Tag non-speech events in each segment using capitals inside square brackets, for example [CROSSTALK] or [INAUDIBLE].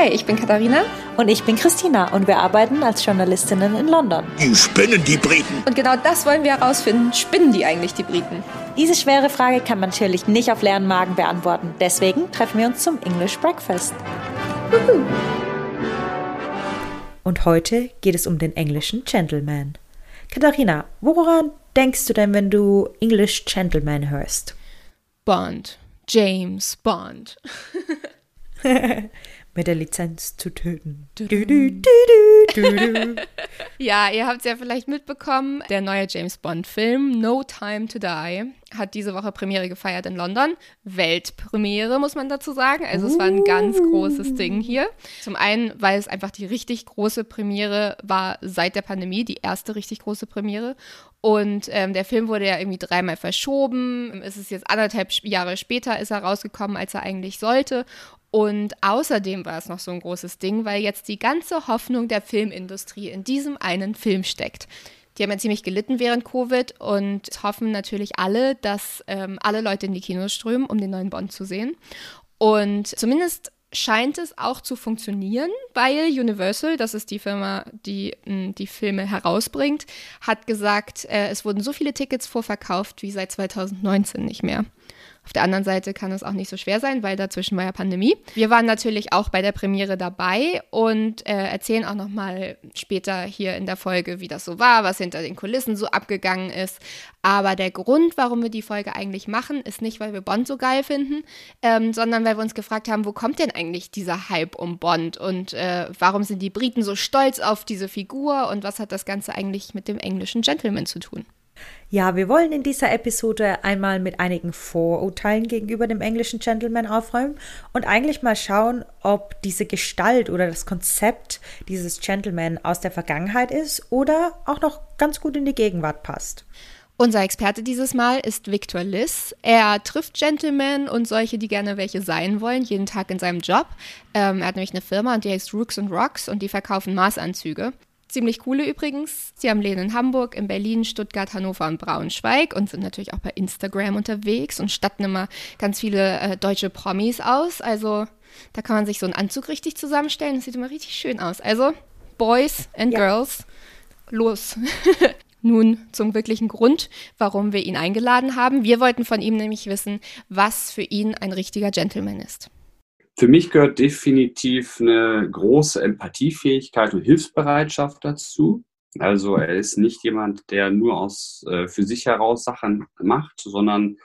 Hi, ich bin Katharina. Und ich bin Christina und wir arbeiten als Journalistinnen in London. Die spinnen die Briten. Und genau das wollen wir herausfinden. Spinnen die eigentlich die Briten? Diese schwere Frage kann man natürlich nicht auf leeren Magen beantworten. Deswegen treffen wir uns zum English Breakfast. Und heute geht es um den englischen Gentleman. Katharina, woran denkst du denn, wenn du English Gentleman hörst? Bond. James Bond. [LAUGHS] Mit der Lizenz zu töten. ja, [LAUGHS] ihr habt es ja vielleicht mitbekommen. Der neue James Bond-Film No Time to Die hat diese Woche Premiere gefeiert in London. Weltpremiere, muss man dazu sagen. Also es war ein ganz großes Ding hier. Zum einen, weil es einfach die richtig große Premiere war seit der Pandemie, die erste richtig große Premiere. Und ähm, der Film wurde ja irgendwie dreimal verschoben. Es ist jetzt anderthalb Jahre später ist er rausgekommen, als er eigentlich sollte. Und außerdem war es noch so ein großes Ding, weil jetzt die ganze Hoffnung der Filmindustrie in diesem einen Film steckt. Die haben ja ziemlich gelitten während Covid und hoffen natürlich alle, dass ähm, alle Leute in die Kinos strömen, um den neuen Bond zu sehen. Und zumindest scheint es auch zu funktionieren, weil Universal, das ist die Firma, die mh, die Filme herausbringt, hat gesagt, äh, es wurden so viele Tickets vorverkauft wie seit 2019 nicht mehr. Auf der anderen Seite kann es auch nicht so schwer sein, weil dazwischen war ja Pandemie. Wir waren natürlich auch bei der Premiere dabei und äh, erzählen auch noch mal später hier in der Folge, wie das so war, was hinter den Kulissen so abgegangen ist. Aber der Grund, warum wir die Folge eigentlich machen, ist nicht, weil wir Bond so geil finden, ähm, sondern weil wir uns gefragt haben, wo kommt denn eigentlich dieser Hype um Bond und äh, warum sind die Briten so stolz auf diese Figur und was hat das Ganze eigentlich mit dem englischen Gentleman zu tun? Ja, wir wollen in dieser Episode einmal mit einigen Vorurteilen gegenüber dem englischen Gentleman aufräumen und eigentlich mal schauen, ob diese Gestalt oder das Konzept dieses Gentleman aus der Vergangenheit ist oder auch noch ganz gut in die Gegenwart passt. Unser Experte dieses Mal ist Victor Liss. Er trifft Gentlemen und solche, die gerne welche sein wollen, jeden Tag in seinem Job. Ähm, er hat nämlich eine Firma und die heißt Rooks and Rocks und die verkaufen Maßanzüge. Ziemlich coole übrigens. Sie haben Läden in Hamburg, in Berlin, Stuttgart, Hannover und Braunschweig und sind natürlich auch bei Instagram unterwegs und statten immer ganz viele äh, deutsche Promis aus. Also da kann man sich so einen Anzug richtig zusammenstellen. Das sieht immer richtig schön aus. Also Boys and ja. Girls, los. [LAUGHS] Nun zum wirklichen Grund, warum wir ihn eingeladen haben. Wir wollten von ihm nämlich wissen, was für ihn ein richtiger Gentleman ist. Für mich gehört definitiv eine große Empathiefähigkeit und Hilfsbereitschaft dazu. Also er ist nicht jemand, der nur aus äh, für sich heraus Sachen macht, sondern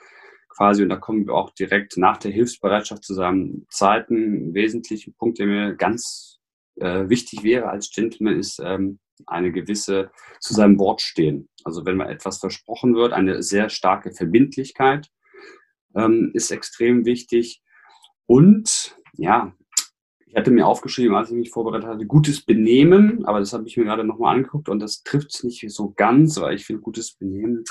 quasi, und da kommen wir auch direkt nach der Hilfsbereitschaft zusammen. Zweiten wesentlichen Punkt, der mir ganz äh, wichtig wäre als Gentleman, ist ähm, eine gewisse zu seinem Wort stehen. Also wenn mal etwas versprochen wird, eine sehr starke Verbindlichkeit ähm, ist extrem wichtig. Und ja, ich hatte mir aufgeschrieben, als ich mich vorbereitet hatte, gutes Benehmen, aber das habe ich mir gerade nochmal angeguckt und das trifft es nicht so ganz, weil ich finde, gutes Benehmen,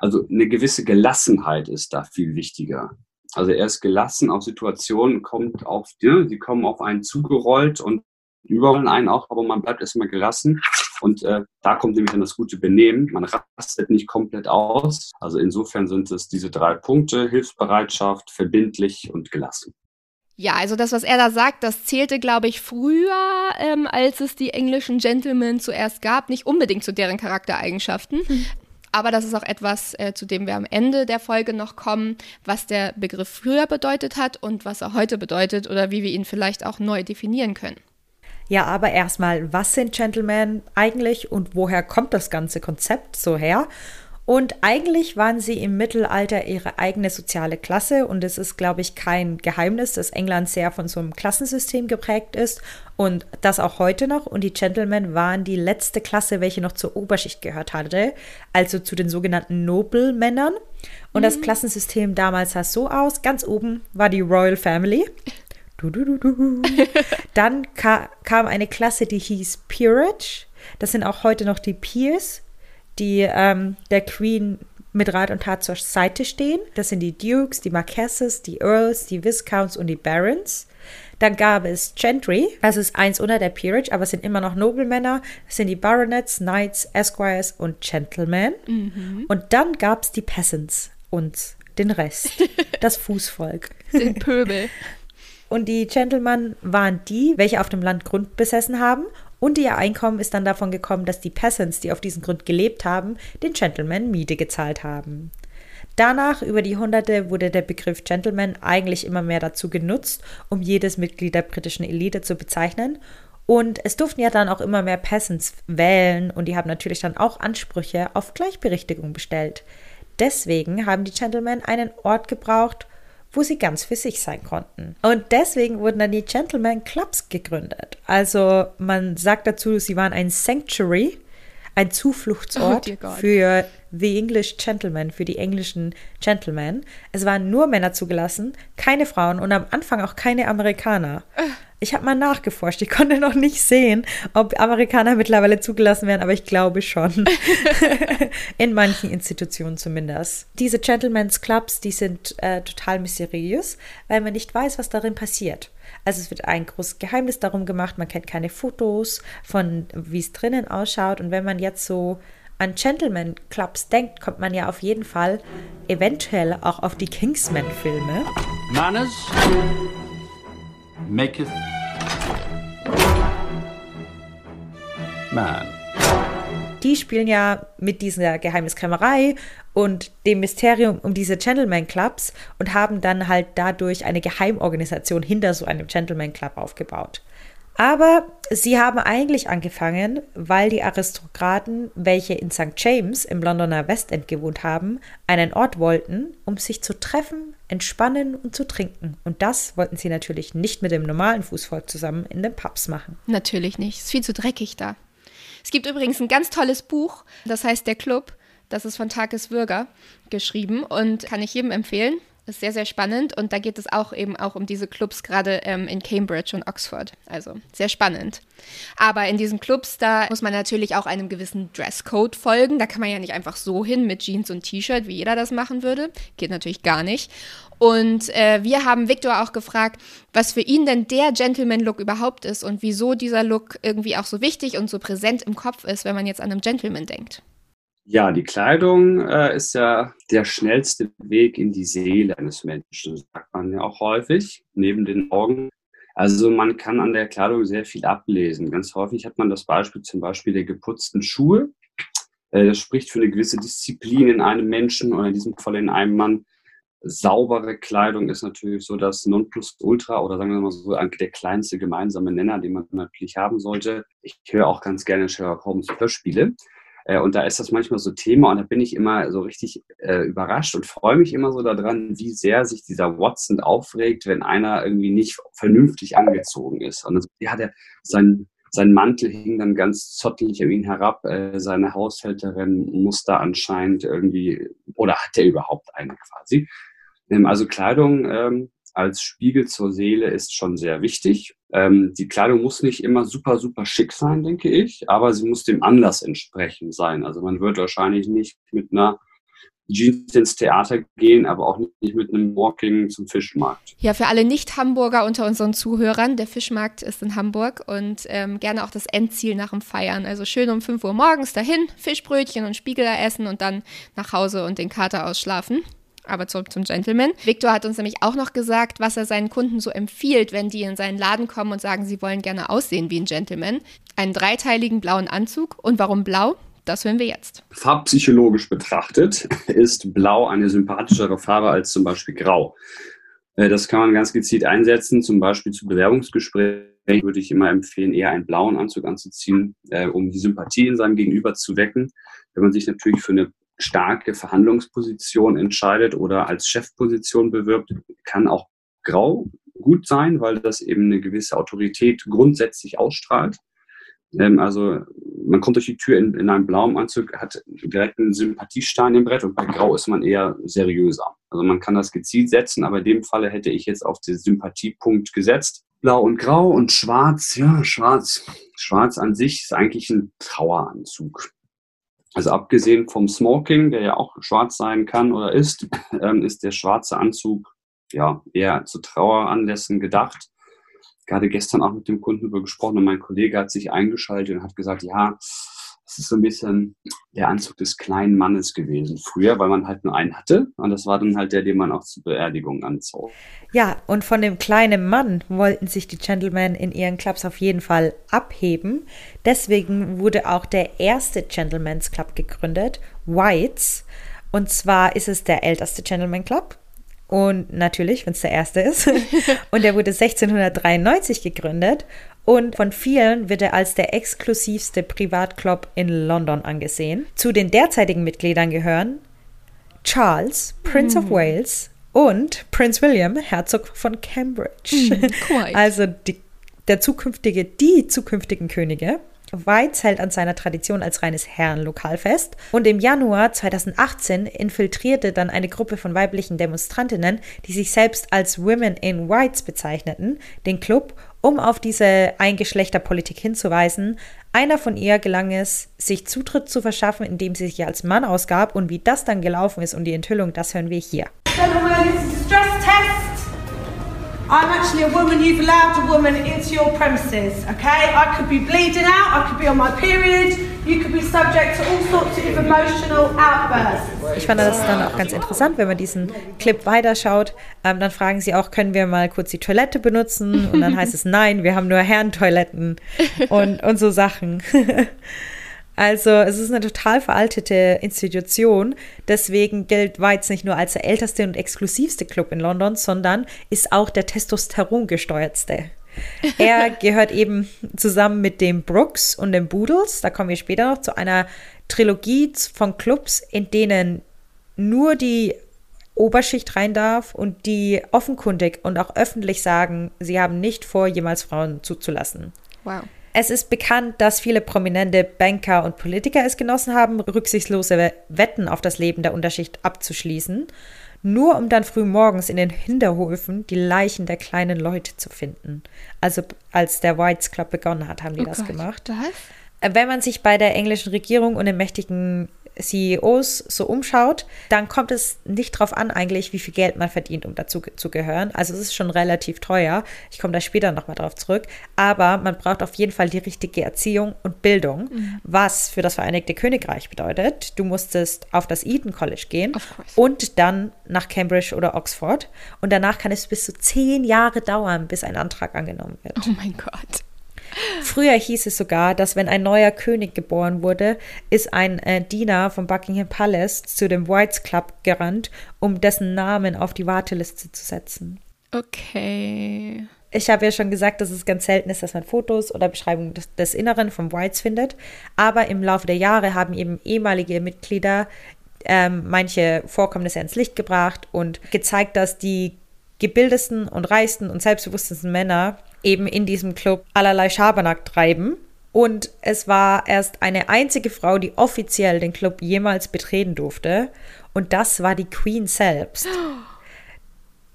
also eine gewisse Gelassenheit ist da viel wichtiger. Also er ist gelassen auf Situationen, kommt auf, ja, sie kommen auf einen zugerollt und überrollen einen auch, aber man bleibt erstmal gelassen. Und äh, da kommt nämlich dann das gute Benehmen. Man rastet nicht komplett aus. Also insofern sind es diese drei Punkte, Hilfsbereitschaft, verbindlich und gelassen. Ja, also das, was er da sagt, das zählte, glaube ich, früher, ähm, als es die englischen Gentlemen zuerst gab, nicht unbedingt zu deren Charaktereigenschaften. Hm. Aber das ist auch etwas, äh, zu dem wir am Ende der Folge noch kommen, was der Begriff früher bedeutet hat und was er heute bedeutet oder wie wir ihn vielleicht auch neu definieren können. Ja, aber erstmal, was sind Gentlemen eigentlich und woher kommt das ganze Konzept so her? Und eigentlich waren sie im Mittelalter ihre eigene soziale Klasse und es ist, glaube ich, kein Geheimnis, dass England sehr von so einem Klassensystem geprägt ist und das auch heute noch. Und die Gentlemen waren die letzte Klasse, welche noch zur Oberschicht gehört hatte, also zu den sogenannten Nobelmännern. Und mhm. das Klassensystem damals sah so aus: ganz oben war die Royal Family. Du, du, du, [LAUGHS] Dann ka kam eine Klasse, die hieß Peerage. Das sind auch heute noch die Peers die ähm, der Queen mit Rat und Tat zur Seite stehen. Das sind die Dukes, die Marquesses, die Earls, die Viscounts und die Barons. Dann gab es Gentry, das ist eins unter der Peerage, aber es sind immer noch Nobelmänner. Das sind die Baronets, Knights, Esquires und Gentlemen. Mhm. Und dann gab es die Peasants und den Rest, [LAUGHS] das Fußvolk. Den Pöbel. Und die Gentlemen waren die, welche auf dem Land Grund besessen haben und ihr Einkommen ist dann davon gekommen, dass die Peasants, die auf diesem Grund gelebt haben, den Gentlemen Miete gezahlt haben. Danach, über die Jahrhunderte, wurde der Begriff Gentleman eigentlich immer mehr dazu genutzt, um jedes Mitglied der britischen Elite zu bezeichnen. Und es durften ja dann auch immer mehr Peasants wählen und die haben natürlich dann auch Ansprüche auf Gleichberechtigung bestellt. Deswegen haben die Gentlemen einen Ort gebraucht, wo sie ganz für sich sein konnten. Und deswegen wurden dann die Gentleman Clubs gegründet. Also man sagt dazu, sie waren ein Sanctuary, ein Zufluchtsort oh, für The English Gentlemen, für die englischen Gentlemen. Es waren nur Männer zugelassen, keine Frauen und am Anfang auch keine Amerikaner. Ich habe mal nachgeforscht. Ich konnte noch nicht sehen, ob Amerikaner mittlerweile zugelassen werden, aber ich glaube schon. [LAUGHS] In manchen Institutionen zumindest. Diese Gentlemen's Clubs, die sind äh, total mysteriös, weil man nicht weiß, was darin passiert. Also es wird ein großes Geheimnis darum gemacht, man kennt keine Fotos von, wie es drinnen ausschaut. Und wenn man jetzt so an Gentleman Clubs denkt, kommt man ja auf jeden Fall eventuell auch auf die Kingsman-Filme. Manners maketh man. Die spielen ja mit dieser Geheimniskrämerei und dem Mysterium um diese Gentleman Clubs und haben dann halt dadurch eine Geheimorganisation hinter so einem Gentleman Club aufgebaut. Aber sie haben eigentlich angefangen, weil die Aristokraten, welche in St. James im Londoner Westend gewohnt haben, einen Ort wollten, um sich zu treffen, entspannen und zu trinken. Und das wollten sie natürlich nicht mit dem normalen Fußvolk zusammen in den Pubs machen. Natürlich nicht. Es ist viel zu dreckig da. Es gibt übrigens ein ganz tolles Buch, das heißt Der Club. Das ist von Takis Würger geschrieben und kann ich jedem empfehlen. Ist sehr, sehr spannend und da geht es auch eben auch um diese Clubs, gerade ähm, in Cambridge und Oxford. Also sehr spannend. Aber in diesen Clubs, da muss man natürlich auch einem gewissen Dresscode folgen. Da kann man ja nicht einfach so hin mit Jeans und T-Shirt, wie jeder das machen würde. Geht natürlich gar nicht. Und äh, wir haben Victor auch gefragt, was für ihn denn der Gentleman-Look überhaupt ist und wieso dieser Look irgendwie auch so wichtig und so präsent im Kopf ist, wenn man jetzt an einem Gentleman denkt. Ja, die Kleidung äh, ist ja der schnellste Weg in die Seele eines Menschen, sagt man ja auch häufig, neben den Augen. Also man kann an der Kleidung sehr viel ablesen. Ganz häufig hat man das Beispiel zum Beispiel der geputzten Schuhe. Äh, das spricht für eine gewisse Disziplin in einem Menschen oder in diesem Fall in einem Mann. Saubere Kleidung ist natürlich so das Nonplusultra oder sagen wir mal so der kleinste gemeinsame Nenner, den man natürlich haben sollte. Ich höre auch ganz gerne Sherlock Holmes Hörspiele. Äh, und da ist das manchmal so Thema und da bin ich immer so richtig äh, überrascht und freue mich immer so daran, wie sehr sich dieser Watson aufregt, wenn einer irgendwie nicht vernünftig angezogen ist. Und dann so, ja, der, sein, sein Mantel hing dann ganz zottelig an ihn herab. Äh, seine Haushälterin muss da anscheinend irgendwie, oder hat er überhaupt eine quasi? Ähm, also Kleidung ähm, als Spiegel zur Seele ist schon sehr wichtig. Ähm, die Kleidung muss nicht immer super, super schick sein, denke ich, aber sie muss dem Anlass entsprechend sein. Also man wird wahrscheinlich nicht mit einer Jeans ins Theater gehen, aber auch nicht mit einem Walking zum Fischmarkt. Ja, für alle Nicht-Hamburger unter unseren Zuhörern, der Fischmarkt ist in Hamburg und ähm, gerne auch das Endziel nach dem Feiern. Also schön um 5 Uhr morgens dahin, Fischbrötchen und Spiegeler essen und dann nach Hause und den Kater ausschlafen. Aber zurück zum Gentleman. Victor hat uns nämlich auch noch gesagt, was er seinen Kunden so empfiehlt, wenn die in seinen Laden kommen und sagen, sie wollen gerne aussehen wie ein Gentleman. Einen dreiteiligen blauen Anzug. Und warum blau? Das hören wir jetzt. Farbpsychologisch betrachtet [LAUGHS] ist Blau eine sympathischere Farbe als zum Beispiel Grau. Äh, das kann man ganz gezielt einsetzen, zum Beispiel zu Bewerbungsgesprächen würde ich immer empfehlen, eher einen blauen Anzug anzuziehen, äh, um die Sympathie in seinem Gegenüber zu wecken. Wenn man sich natürlich für eine starke Verhandlungsposition entscheidet oder als Chefposition bewirbt, kann auch grau gut sein, weil das eben eine gewisse Autorität grundsätzlich ausstrahlt. Ähm, also man kommt durch die Tür in, in einem blauen Anzug, hat direkt einen Sympathiestein im Brett und bei grau ist man eher seriöser. Also man kann das gezielt setzen, aber in dem Falle hätte ich jetzt auf den Sympathiepunkt gesetzt. Blau und grau und schwarz, ja, schwarz. Schwarz an sich ist eigentlich ein Traueranzug. Also abgesehen vom Smoking, der ja auch schwarz sein kann oder ist, [LAUGHS] ähm, ist der schwarze Anzug ja eher zu Traueranlässen gedacht. Gerade gestern auch mit dem Kunden über gesprochen und mein Kollege hat sich eingeschaltet und hat gesagt, ja, ist so ein bisschen der Anzug des kleinen Mannes gewesen früher, weil man halt nur einen hatte und das war dann halt der, den man auch zur Beerdigung anzog. Ja, und von dem kleinen Mann wollten sich die Gentlemen in ihren Clubs auf jeden Fall abheben. Deswegen wurde auch der erste Gentleman's Club gegründet, Whites. Und zwar ist es der älteste Gentleman Club. Und natürlich, wenn es der erste ist. [LAUGHS] und er wurde 1693 gegründet und von vielen wird er als der exklusivste Privatclub in London angesehen. Zu den derzeitigen Mitgliedern gehören Charles, Prince mm. of Wales und Prince William, Herzog von Cambridge. [LAUGHS] Mm, also die, der zukünftige, die zukünftigen Könige. Weitz hält an seiner Tradition als reines Herrenlokal fest. Und im Januar 2018 infiltrierte dann eine Gruppe von weiblichen Demonstrantinnen, die sich selbst als Women in Whites bezeichneten, den Club um auf diese Eingeschlechterpolitik hinzuweisen. Einer von ihr gelang es, sich Zutritt zu verschaffen, indem sie sich als Mann ausgab. Und wie das dann gelaufen ist und die Enthüllung, das hören wir hier. I'm actually a woman, you've allowed a woman into your premises, okay? I could be bleeding out, I could be on my period, Ich fand das dann auch ganz interessant, wenn man diesen Clip weiterschaut, ähm, dann fragen sie auch, können wir mal kurz die Toilette benutzen? Und dann heißt es, [LAUGHS] nein, wir haben nur Herrentoiletten und, und so Sachen. [LAUGHS] Also es ist eine total veraltete Institution. Deswegen gilt Whites nicht nur als der älteste und exklusivste Club in London, sondern ist auch der testosterongesteuertste. Er gehört eben zusammen mit dem Brooks und dem Boodles, da kommen wir später noch, zu einer Trilogie von Clubs, in denen nur die Oberschicht rein darf und die offenkundig und auch öffentlich sagen, sie haben nicht vor, jemals Frauen zuzulassen. Wow. Es ist bekannt, dass viele prominente Banker und Politiker es genossen haben, rücksichtslose Wetten auf das Leben der Unterschicht abzuschließen, nur um dann früh morgens in den Hinterhöfen die Leichen der kleinen Leute zu finden. Also als der Whites Club begonnen hat, haben die oh das Gott, gemacht. Was? Wenn man sich bei der englischen Regierung und den mächtigen CEOs so umschaut, dann kommt es nicht darauf an eigentlich, wie viel Geld man verdient, um dazu zu gehören. Also es ist schon relativ teuer. Ich komme da später nochmal drauf zurück. Aber man braucht auf jeden Fall die richtige Erziehung und Bildung, mhm. was für das Vereinigte Königreich bedeutet. Du musstest auf das Eton College gehen und dann nach Cambridge oder Oxford. Und danach kann es bis zu zehn Jahre dauern, bis ein Antrag angenommen wird. Oh mein Gott. Früher hieß es sogar, dass wenn ein neuer König geboren wurde, ist ein äh, Diener vom Buckingham Palace zu dem Whites Club gerannt, um dessen Namen auf die Warteliste zu setzen. Okay. Ich habe ja schon gesagt, dass es ganz selten ist, dass man Fotos oder Beschreibungen des, des Inneren vom Whites findet. Aber im Laufe der Jahre haben eben ehemalige Mitglieder ähm, manche Vorkommnisse ins Licht gebracht und gezeigt, dass die gebildetsten und reichsten und selbstbewusstesten Männer eben in diesem Club allerlei Schabernack treiben. Und es war erst eine einzige Frau, die offiziell den Club jemals betreten durfte. Und das war die Queen selbst. [GASPS]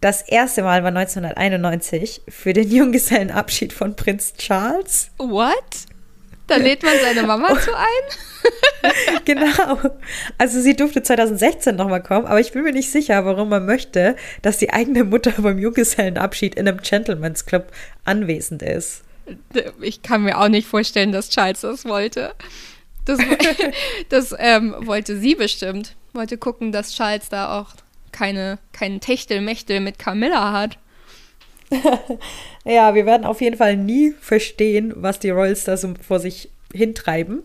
Das erste Mal war 1991 für den Junggesellenabschied von Prinz Charles. What? Da lädt man seine Mama zu ein? [LAUGHS] genau. Also sie durfte 2016 nochmal kommen, aber ich bin mir nicht sicher, warum man möchte, dass die eigene Mutter beim Junggesellenabschied in einem Gentleman's Club anwesend ist. Ich kann mir auch nicht vorstellen, dass Charles das wollte. Das, [LAUGHS] das ähm, wollte sie bestimmt. Wollte gucken, dass Charles da auch keine, keinen Techtelmechtel mit Camilla hat. Ja, wir werden auf jeden Fall nie verstehen, was die Royals da so vor sich hintreiben.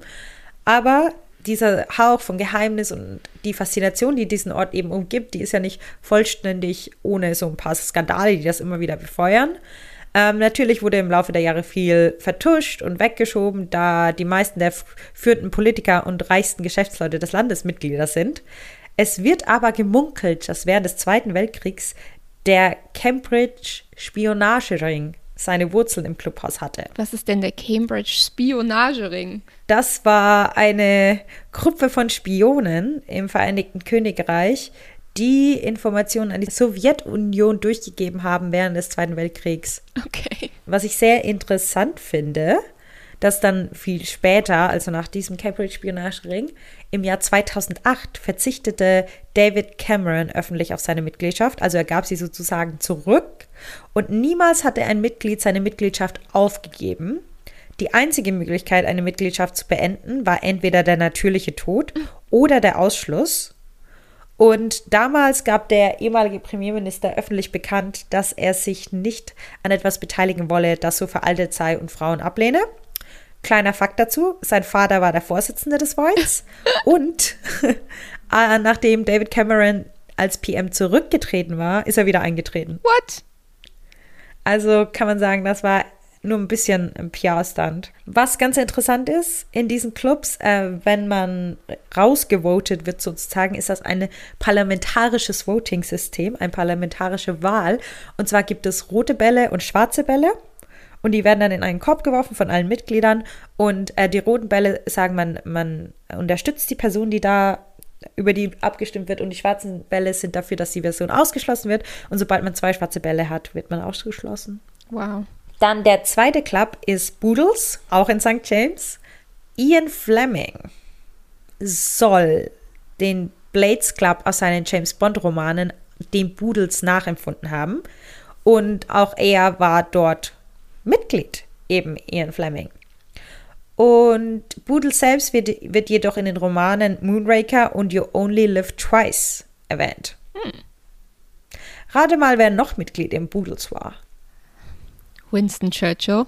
Aber dieser Hauch von Geheimnis und die Faszination, die diesen Ort eben umgibt, die ist ja nicht vollständig ohne so ein paar Skandale, die das immer wieder befeuern. Ähm, natürlich wurde im Laufe der Jahre viel vertuscht und weggeschoben, da die meisten der führenden Politiker und reichsten Geschäftsleute des Landes Mitglieder sind. Es wird aber gemunkelt, dass während des Zweiten Weltkriegs der Cambridge Spionagering seine Wurzeln im Clubhaus hatte. Was ist denn der Cambridge Spionagering? Das war eine Gruppe von Spionen im Vereinigten Königreich, die Informationen an die Sowjetunion durchgegeben haben während des Zweiten Weltkriegs. Okay. Was ich sehr interessant finde, dass dann viel später, also nach diesem Cambridge-Spionagering, im Jahr 2008 verzichtete David Cameron öffentlich auf seine Mitgliedschaft, also er gab sie sozusagen zurück und niemals hatte ein Mitglied seine Mitgliedschaft aufgegeben. Die einzige Möglichkeit, eine Mitgliedschaft zu beenden, war entweder der natürliche Tod oder der Ausschluss. Und damals gab der ehemalige Premierminister öffentlich bekannt, dass er sich nicht an etwas beteiligen wolle, das so veraltet sei und Frauen ablehne. Kleiner Fakt dazu: Sein Vater war der Vorsitzende des Voids. [LAUGHS] und äh, nachdem David Cameron als PM zurückgetreten war, ist er wieder eingetreten. What? Also kann man sagen, das war nur ein bisschen ein PR-Stand. Was ganz interessant ist in diesen Clubs, äh, wenn man rausgevotet wird sozusagen, ist das ein parlamentarisches Voting-System, eine parlamentarische Wahl. Und zwar gibt es rote Bälle und schwarze Bälle. Und die werden dann in einen Korb geworfen von allen Mitgliedern. Und äh, die roten Bälle sagen, man, man unterstützt die Person, die da über die abgestimmt wird und die schwarzen Bälle sind dafür, dass die Version ausgeschlossen wird. Und sobald man zwei schwarze Bälle hat, wird man ausgeschlossen. Wow. Dann der zweite Club ist Boodles, auch in St. James. Ian Fleming soll den Blades Club aus seinen James Bond Romanen den Boodles nachempfunden haben. Und auch er war dort Mitglied, eben Ian Fleming. Und Boodle selbst wird, wird jedoch in den Romanen Moonraker und You Only Live Twice erwähnt. Hm. Rate mal, wer noch Mitglied im Boodles war. Winston Churchill.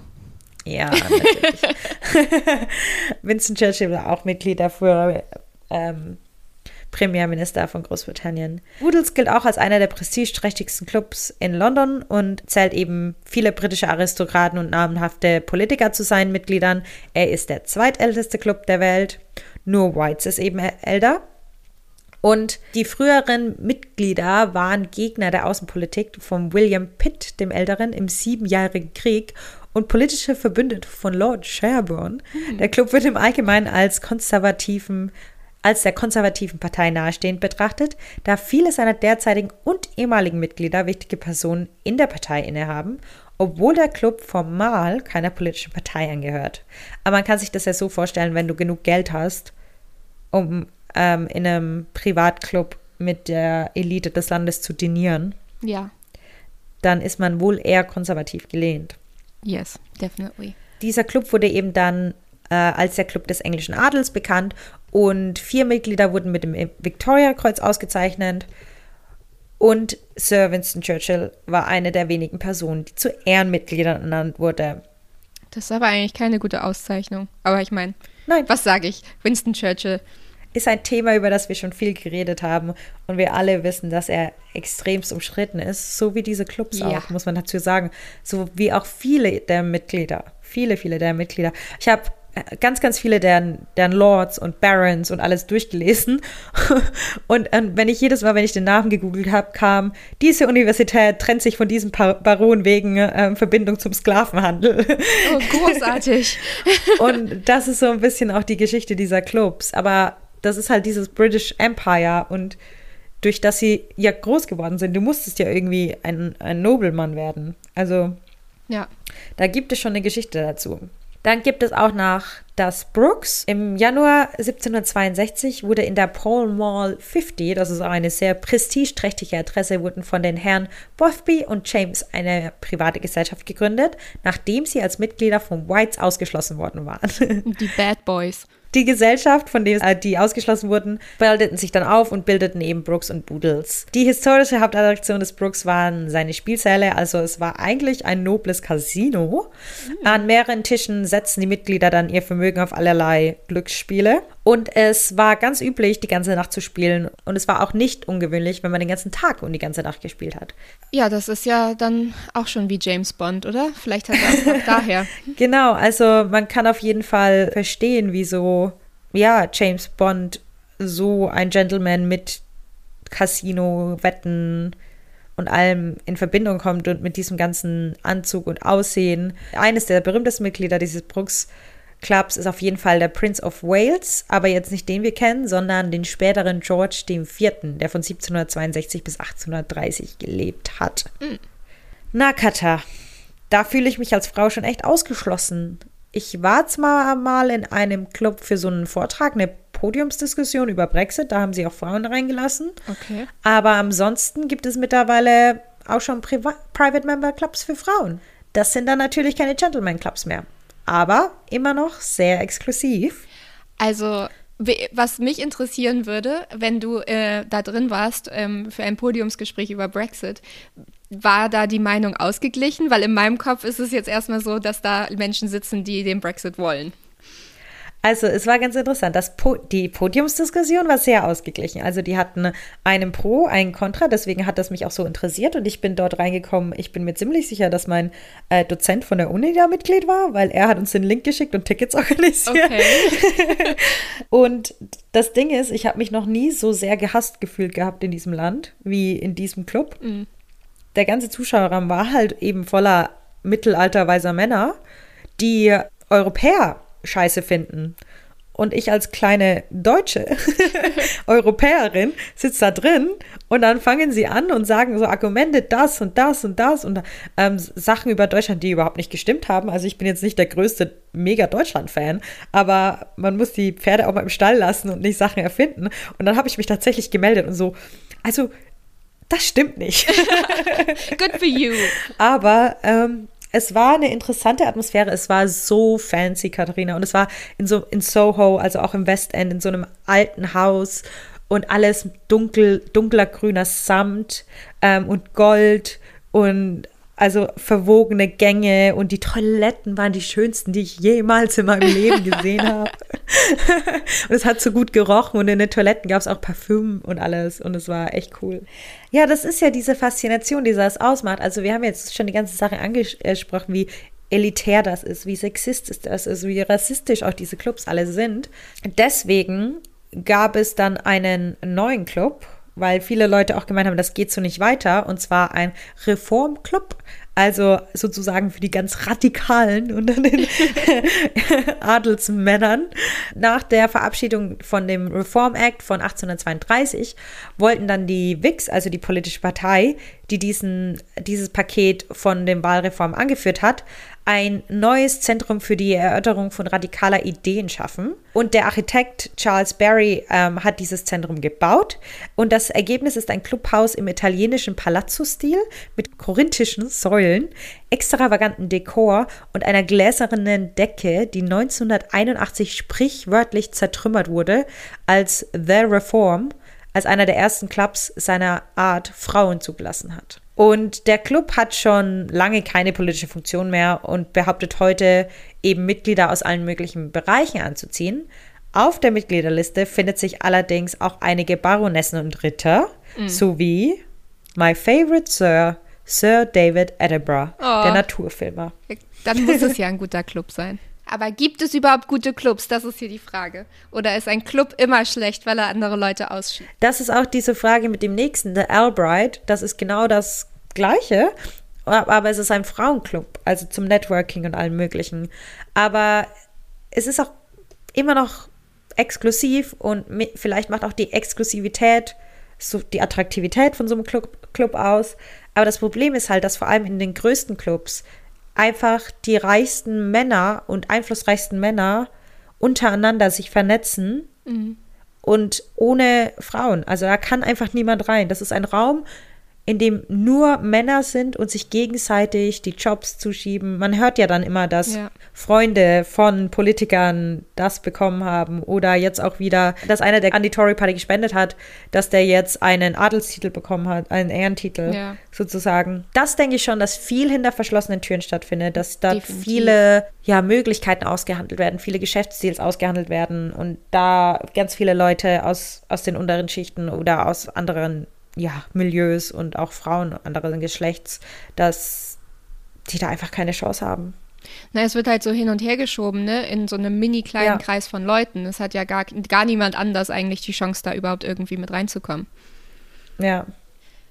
Ja, natürlich. [LAUGHS] [LAUGHS] Winston Churchill war auch Mitglied der frühere ähm, Premierminister von Großbritannien. Boodles gilt auch als einer der prestigeträchtigsten Clubs in London und zählt eben viele britische Aristokraten und namenhafte Politiker zu seinen Mitgliedern. Er ist der zweitälteste Club der Welt. Nur Whites ist eben älter. Und die früheren Mitglieder waren Gegner der Außenpolitik von William Pitt, dem Älteren, im Siebenjährigen Krieg und politische Verbündete von Lord Sherborne. Mhm. Der Club wird im Allgemeinen als konservativen als der konservativen Partei nahestehend betrachtet, da viele seiner derzeitigen und ehemaligen Mitglieder wichtige Personen in der Partei innehaben, obwohl der Club formal keiner politischen Partei angehört. Aber man kann sich das ja so vorstellen, wenn du genug Geld hast, um ähm, in einem Privatclub mit der Elite des Landes zu dinieren. Ja. Dann ist man wohl eher konservativ gelehnt. Yes, definitely. Dieser Club wurde eben dann äh, als der Club des englischen Adels bekannt und vier Mitglieder wurden mit dem Victoria-Kreuz ausgezeichnet. Und Sir Winston Churchill war eine der wenigen Personen, die zu Ehrenmitgliedern ernannt wurde. Das ist aber eigentlich keine gute Auszeichnung. Aber ich meine, was sage ich? Winston Churchill. Ist ein Thema, über das wir schon viel geredet haben. Und wir alle wissen, dass er extremst umstritten ist. So wie diese Clubs ja. auch, muss man dazu sagen. So wie auch viele der Mitglieder. Viele, viele der Mitglieder. Ich habe ganz, ganz viele deren, deren Lords und Barons und alles durchgelesen. [LAUGHS] Und äh, wenn ich jedes Mal, wenn ich den Namen gegoogelt habe, kam, diese Universität trennt sich von diesem Baron wegen äh, Verbindung zum Sklavenhandel. Oh, [LAUGHS] großartig. [LAUGHS] und das ist so ein bisschen auch die Geschichte dieser Clubs. Aber das ist halt dieses British Empire und durch das sie ja groß geworden sind, du musstest ja irgendwie ein, ein Nobelmann werden. Also, ja. da gibt es schon eine Geschichte dazu. Dann gibt es auch noch das Brooks. Im Januar 1762 wurde in der Pall Mall 50, das ist auch eine sehr prestigeträchtige Adresse, wurden von den Herren Bothby und James eine private Gesellschaft gegründet, nachdem sie als Mitglieder von Whites ausgeschlossen worden waren. Die Bad Boys. Die Gesellschaft, von der äh, die ausgeschlossen wurden, bildeten sich dann auf und bildeten eben Brooks und Boodles. Die historische Hauptattraktion des Brooks waren seine Spielsäle, also es war eigentlich ein nobles Casino. Mhm. An mehreren Tischen setzten die Mitglieder dann ihr Vermögen auf allerlei Glücksspiele. Und es war ganz üblich, die ganze Nacht zu spielen. Und es war auch nicht ungewöhnlich, wenn man den ganzen Tag und die ganze Nacht gespielt hat. Ja, das ist ja dann auch schon wie James Bond, oder? Vielleicht hat er auch [LAUGHS] daher. Genau, also man kann auf jeden Fall verstehen, wieso, ja, James Bond so ein Gentleman mit Casino, Wetten und allem in Verbindung kommt und mit diesem ganzen Anzug und Aussehen. Eines der berühmtesten Mitglieder dieses Brooks Clubs ist auf jeden Fall der Prince of Wales, aber jetzt nicht den wir kennen, sondern den späteren George IV., der von 1762 bis 1830 gelebt hat. Mhm. Na, Katha, da fühle ich mich als Frau schon echt ausgeschlossen. Ich war zwar mal in einem Club für so einen Vortrag, eine Podiumsdiskussion über Brexit, da haben sie auch Frauen reingelassen. Okay. Aber ansonsten gibt es mittlerweile auch schon Priva Private Member Clubs für Frauen. Das sind dann natürlich keine Gentleman Clubs mehr. Aber immer noch sehr exklusiv. Also, was mich interessieren würde, wenn du äh, da drin warst ähm, für ein Podiumsgespräch über Brexit, war da die Meinung ausgeglichen? Weil in meinem Kopf ist es jetzt erstmal so, dass da Menschen sitzen, die den Brexit wollen. Also es war ganz interessant. Das po die Podiumsdiskussion war sehr ausgeglichen. Also die hatten einen Pro, einen Contra, deswegen hat das mich auch so interessiert und ich bin dort reingekommen. Ich bin mir ziemlich sicher, dass mein äh, Dozent von der Uni da Mitglied war, weil er hat uns den Link geschickt und Tickets [LAUGHS] organisiert. Okay. [LAUGHS] und das Ding ist, ich habe mich noch nie so sehr gehasst gefühlt gehabt in diesem Land wie in diesem Club. Mhm. Der ganze Zuschauerraum war halt eben voller mittelalterweiser Männer, die Europäer scheiße finden. Und ich als kleine deutsche [LAUGHS] Europäerin sitze da drin und dann fangen sie an und sagen so Argumente das und das und das und ähm, Sachen über Deutschland, die überhaupt nicht gestimmt haben. Also ich bin jetzt nicht der größte Mega-Deutschland-Fan, aber man muss die Pferde auch mal im Stall lassen und nicht Sachen erfinden. Und dann habe ich mich tatsächlich gemeldet und so, also das stimmt nicht. [LAUGHS] Good for you. Aber ähm, es war eine interessante Atmosphäre. Es war so fancy, Katharina. Und es war in so in Soho, also auch im Westend, in so einem alten Haus und alles dunkel, dunkler grüner Samt ähm, und Gold und also verwogene Gänge und die Toiletten waren die schönsten, die ich jemals in meinem Leben gesehen [LAUGHS] habe. Und es hat so gut gerochen und in den Toiletten gab es auch Parfüm und alles und es war echt cool. Ja, das ist ja diese Faszination, die das ausmacht. Also wir haben jetzt schon die ganze Sache angesprochen, wie elitär das ist, wie sexistisch das ist, wie rassistisch auch diese Clubs alle sind. Deswegen gab es dann einen neuen Club weil viele Leute auch gemeint haben, das geht so nicht weiter. Und zwar ein Reformclub, also sozusagen für die ganz Radikalen unter den [LAUGHS] Adelsmännern. Nach der Verabschiedung von dem Reform Act von 1832 wollten dann die WIX, also die politische Partei, die diesen, dieses Paket von dem Wahlreform angeführt hat, ein neues Zentrum für die Erörterung von radikaler Ideen schaffen. Und der Architekt Charles Barry ähm, hat dieses Zentrum gebaut. Und das Ergebnis ist ein Clubhaus im italienischen Palazzo-Stil mit korinthischen Säulen, extravaganten Dekor und einer gläsernen Decke, die 1981 sprichwörtlich zertrümmert wurde, als The Reform, als einer der ersten Clubs seiner Art Frauen zugelassen hat. Und der Club hat schon lange keine politische Funktion mehr und behauptet heute eben Mitglieder aus allen möglichen Bereichen anzuziehen. Auf der Mitgliederliste findet sich allerdings auch einige Baronessen und Ritter, mhm. sowie My Favorite Sir, Sir David Attenborough, oh. der Naturfilmer. Dann muss es ja ein guter Club sein. Aber gibt es überhaupt gute Clubs? Das ist hier die Frage. Oder ist ein Club immer schlecht, weil er andere Leute ausschiebt? Das ist auch diese Frage mit dem nächsten, der Albright. Das ist genau das Gleiche. Aber es ist ein Frauenclub, also zum Networking und allem Möglichen. Aber es ist auch immer noch exklusiv und vielleicht macht auch die Exklusivität so die Attraktivität von so einem Club, Club aus. Aber das Problem ist halt, dass vor allem in den größten Clubs einfach die reichsten Männer und einflussreichsten Männer untereinander sich vernetzen mhm. und ohne Frauen. Also da kann einfach niemand rein. Das ist ein Raum, in dem nur Männer sind und sich gegenseitig die Jobs zuschieben. Man hört ja dann immer, dass ja. Freunde von Politikern das bekommen haben oder jetzt auch wieder, dass einer, der an die Tory Party gespendet hat, dass der jetzt einen Adelstitel bekommen hat, einen Ehrentitel ja. sozusagen. Das denke ich schon, dass viel hinter verschlossenen Türen stattfindet, dass da Definitiv. viele ja, Möglichkeiten ausgehandelt werden, viele Geschäftsdeals ausgehandelt werden und da ganz viele Leute aus, aus den unteren Schichten oder aus anderen ja, Milieus und auch Frauen anderen Geschlechts, dass die da einfach keine Chance haben. Na, es wird halt so hin und her geschoben, ne, in so einem mini kleinen ja. Kreis von Leuten. Es hat ja gar, gar niemand anders eigentlich die Chance, da überhaupt irgendwie mit reinzukommen. Ja.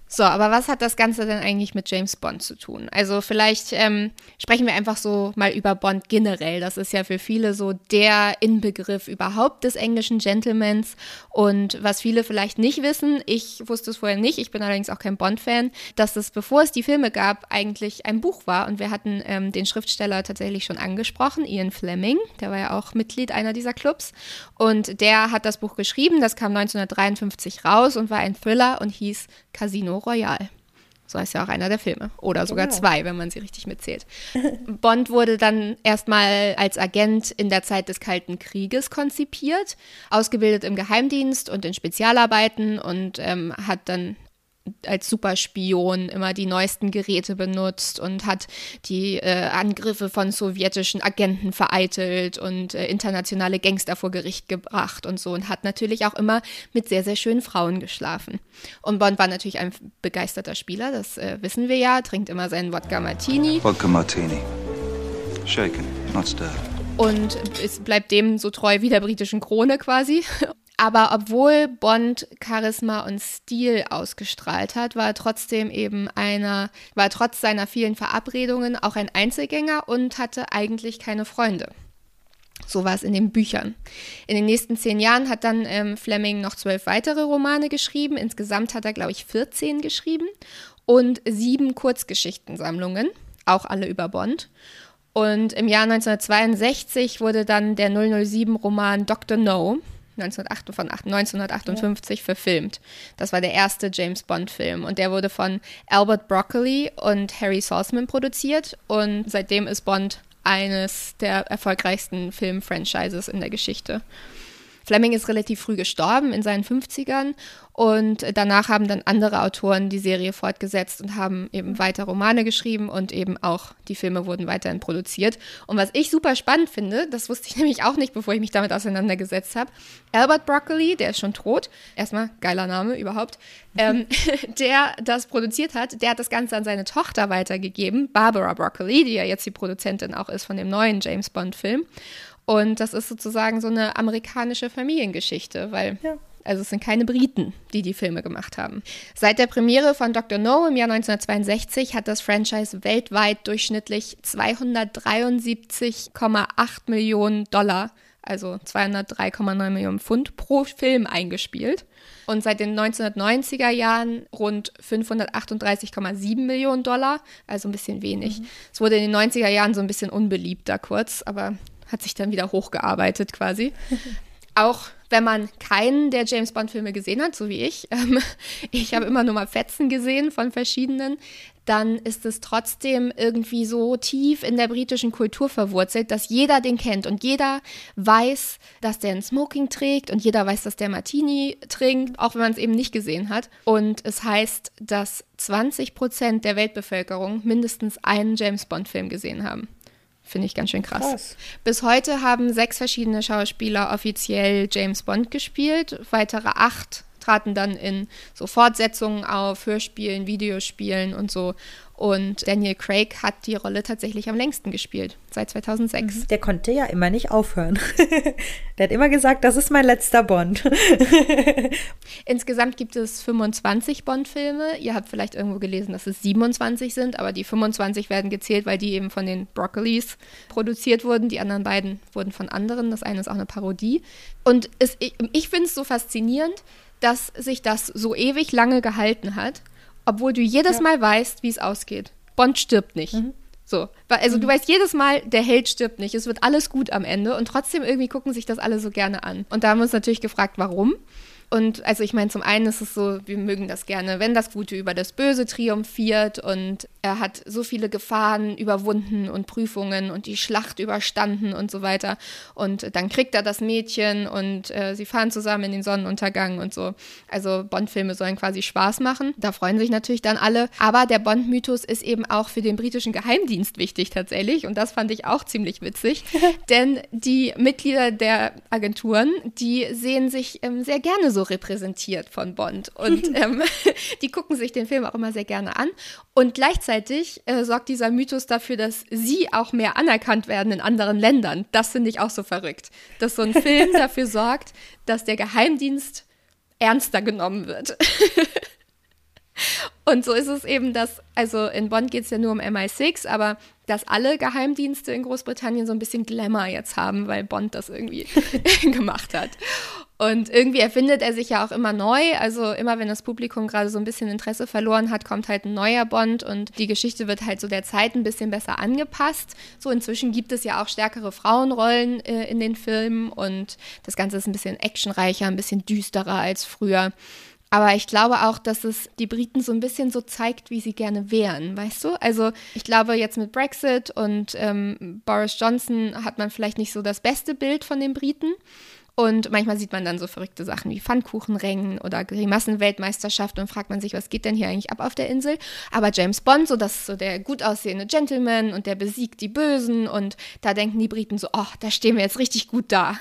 So, aber was hat das Ganze denn eigentlich mit James Bond zu tun? Also vielleicht ähm, sprechen wir einfach so mal über Bond generell. Das ist ja für viele so der Inbegriff überhaupt des englischen Gentlemans. Und was viele vielleicht nicht wissen, ich wusste es vorher nicht, ich bin allerdings auch kein Bond-Fan, dass es, bevor es die Filme gab, eigentlich ein Buch war. Und wir hatten ähm, den Schriftsteller tatsächlich schon angesprochen, Ian Fleming, der war ja auch Mitglied einer dieser Clubs. Und der hat das Buch geschrieben, das kam 1953 raus und war ein Thriller und hieß Casino Royale. So heißt ja auch einer der Filme. Oder sogar genau. zwei, wenn man sie richtig mitzählt. [LAUGHS] Bond wurde dann erstmal als Agent in der Zeit des Kalten Krieges konzipiert, ausgebildet im Geheimdienst und in Spezialarbeiten und ähm, hat dann als Superspion immer die neuesten Geräte benutzt und hat die äh, Angriffe von sowjetischen Agenten vereitelt und äh, internationale Gangster vor Gericht gebracht und so und hat natürlich auch immer mit sehr, sehr schönen Frauen geschlafen. Und Bond war natürlich ein begeisterter Spieler, das äh, wissen wir ja, trinkt immer seinen Wodka Martini. Wodka Martini. Shaken, not stirred. Und es bleibt dem so treu wie der britischen Krone quasi. Aber obwohl Bond Charisma und Stil ausgestrahlt hat, war er trotzdem eben einer, war trotz seiner vielen Verabredungen auch ein Einzelgänger und hatte eigentlich keine Freunde. So war es in den Büchern. In den nächsten zehn Jahren hat dann ähm, Fleming noch zwölf weitere Romane geschrieben. Insgesamt hat er, glaube ich, 14 geschrieben und sieben Kurzgeschichtensammlungen, auch alle über Bond. Und im Jahr 1962 wurde dann der 007-Roman Dr. No 1958 ja. verfilmt. Das war der erste James Bond-Film und der wurde von Albert Broccoli und Harry Saltzman produziert und seitdem ist Bond eines der erfolgreichsten Film-Franchises in der Geschichte. Fleming ist relativ früh gestorben, in seinen 50ern. Und danach haben dann andere Autoren die Serie fortgesetzt und haben eben weiter Romane geschrieben und eben auch die Filme wurden weiterhin produziert. Und was ich super spannend finde, das wusste ich [LAUGHS] nämlich auch nicht, bevor ich mich damit auseinandergesetzt habe, Albert Broccoli, der ist schon tot, erstmal geiler Name überhaupt, ähm, [LAUGHS] der das produziert hat, der hat das Ganze an seine Tochter weitergegeben, Barbara Broccoli, die ja jetzt die Produzentin auch ist von dem neuen James Bond-Film. Und das ist sozusagen so eine amerikanische Familiengeschichte, weil ja. also es sind keine Briten, die die Filme gemacht haben. Seit der Premiere von Dr. No im Jahr 1962 hat das Franchise weltweit durchschnittlich 273,8 Millionen Dollar, also 203,9 Millionen Pfund pro Film eingespielt. Und seit den 1990er Jahren rund 538,7 Millionen Dollar, also ein bisschen wenig. Mhm. Es wurde in den 90er Jahren so ein bisschen unbeliebter kurz, aber hat sich dann wieder hochgearbeitet quasi. [LAUGHS] Auch wenn man keinen der James Bond-Filme gesehen hat, so wie ich, [LAUGHS] ähm, ich habe immer nur mal Fetzen gesehen von verschiedenen, dann ist es trotzdem irgendwie so tief in der britischen Kultur verwurzelt, dass jeder den kennt und jeder weiß, dass der ein Smoking trägt und jeder weiß, dass der Martini trinkt, auch wenn man es eben nicht gesehen hat. Und es heißt, dass 20 Prozent der Weltbevölkerung mindestens einen James Bond-Film gesehen haben. Finde ich ganz schön krass. krass. Bis heute haben sechs verschiedene Schauspieler offiziell James Bond gespielt. Weitere acht traten dann in so Fortsetzungen auf, Hörspielen, Videospielen und so. Und Daniel Craig hat die Rolle tatsächlich am längsten gespielt, seit 2006. Mhm. Der konnte ja immer nicht aufhören. [LAUGHS] Der hat immer gesagt, das ist mein letzter Bond. [LAUGHS] Insgesamt gibt es 25 Bond-Filme. Ihr habt vielleicht irgendwo gelesen, dass es 27 sind, aber die 25 werden gezählt, weil die eben von den Broccolis produziert wurden. Die anderen beiden wurden von anderen. Das eine ist auch eine Parodie. Und es, ich, ich finde es so faszinierend, dass sich das so ewig lange gehalten hat obwohl du jedes ja. Mal weißt, wie es ausgeht. Bond stirbt nicht. Mhm. So, also mhm. du weißt jedes Mal, der Held stirbt nicht. Es wird alles gut am Ende und trotzdem irgendwie gucken sich das alle so gerne an. Und da haben wir uns natürlich gefragt, warum. Und also ich meine, zum einen ist es so, wir mögen das gerne, wenn das Gute über das Böse triumphiert und er hat so viele Gefahren überwunden und Prüfungen und die Schlacht überstanden und so weiter. Und dann kriegt er das Mädchen und äh, sie fahren zusammen in den Sonnenuntergang und so. Also Bond-Filme sollen quasi Spaß machen. Da freuen sich natürlich dann alle. Aber der Bond-Mythos ist eben auch für den britischen Geheimdienst wichtig tatsächlich. Und das fand ich auch ziemlich witzig. [LAUGHS] Denn die Mitglieder der Agenturen, die sehen sich ähm, sehr gerne so so repräsentiert von Bond. Und [LAUGHS] ähm, [LAUGHS] die gucken sich den Film auch immer sehr gerne an. Und gleichzeitig äh, sorgt dieser Mythos dafür, dass sie auch mehr anerkannt werden in anderen Ländern. Das finde ich auch so verrückt. Dass so ein [LAUGHS] Film dafür sorgt, dass der Geheimdienst ernster genommen wird. Und so ist es eben, dass, also in Bonn geht es ja nur um MI6, aber dass alle Geheimdienste in Großbritannien so ein bisschen Glamour jetzt haben, weil Bond das irgendwie gemacht hat. Und irgendwie erfindet er sich ja auch immer neu. Also immer wenn das Publikum gerade so ein bisschen Interesse verloren hat, kommt halt ein neuer Bond und die Geschichte wird halt so der Zeit ein bisschen besser angepasst. So inzwischen gibt es ja auch stärkere Frauenrollen äh, in den Filmen und das Ganze ist ein bisschen actionreicher, ein bisschen düsterer als früher. Aber ich glaube auch, dass es die Briten so ein bisschen so zeigt, wie sie gerne wären, weißt du? Also ich glaube, jetzt mit Brexit und ähm, Boris Johnson hat man vielleicht nicht so das beste Bild von den Briten. Und manchmal sieht man dann so verrückte Sachen wie Pfannkuchenrängen oder Grimassenweltmeisterschaft und fragt man sich, was geht denn hier eigentlich ab auf der Insel? Aber James Bond, so das ist so der gut aussehende Gentleman und der besiegt die Bösen und da denken die Briten so, oh, da stehen wir jetzt richtig gut da.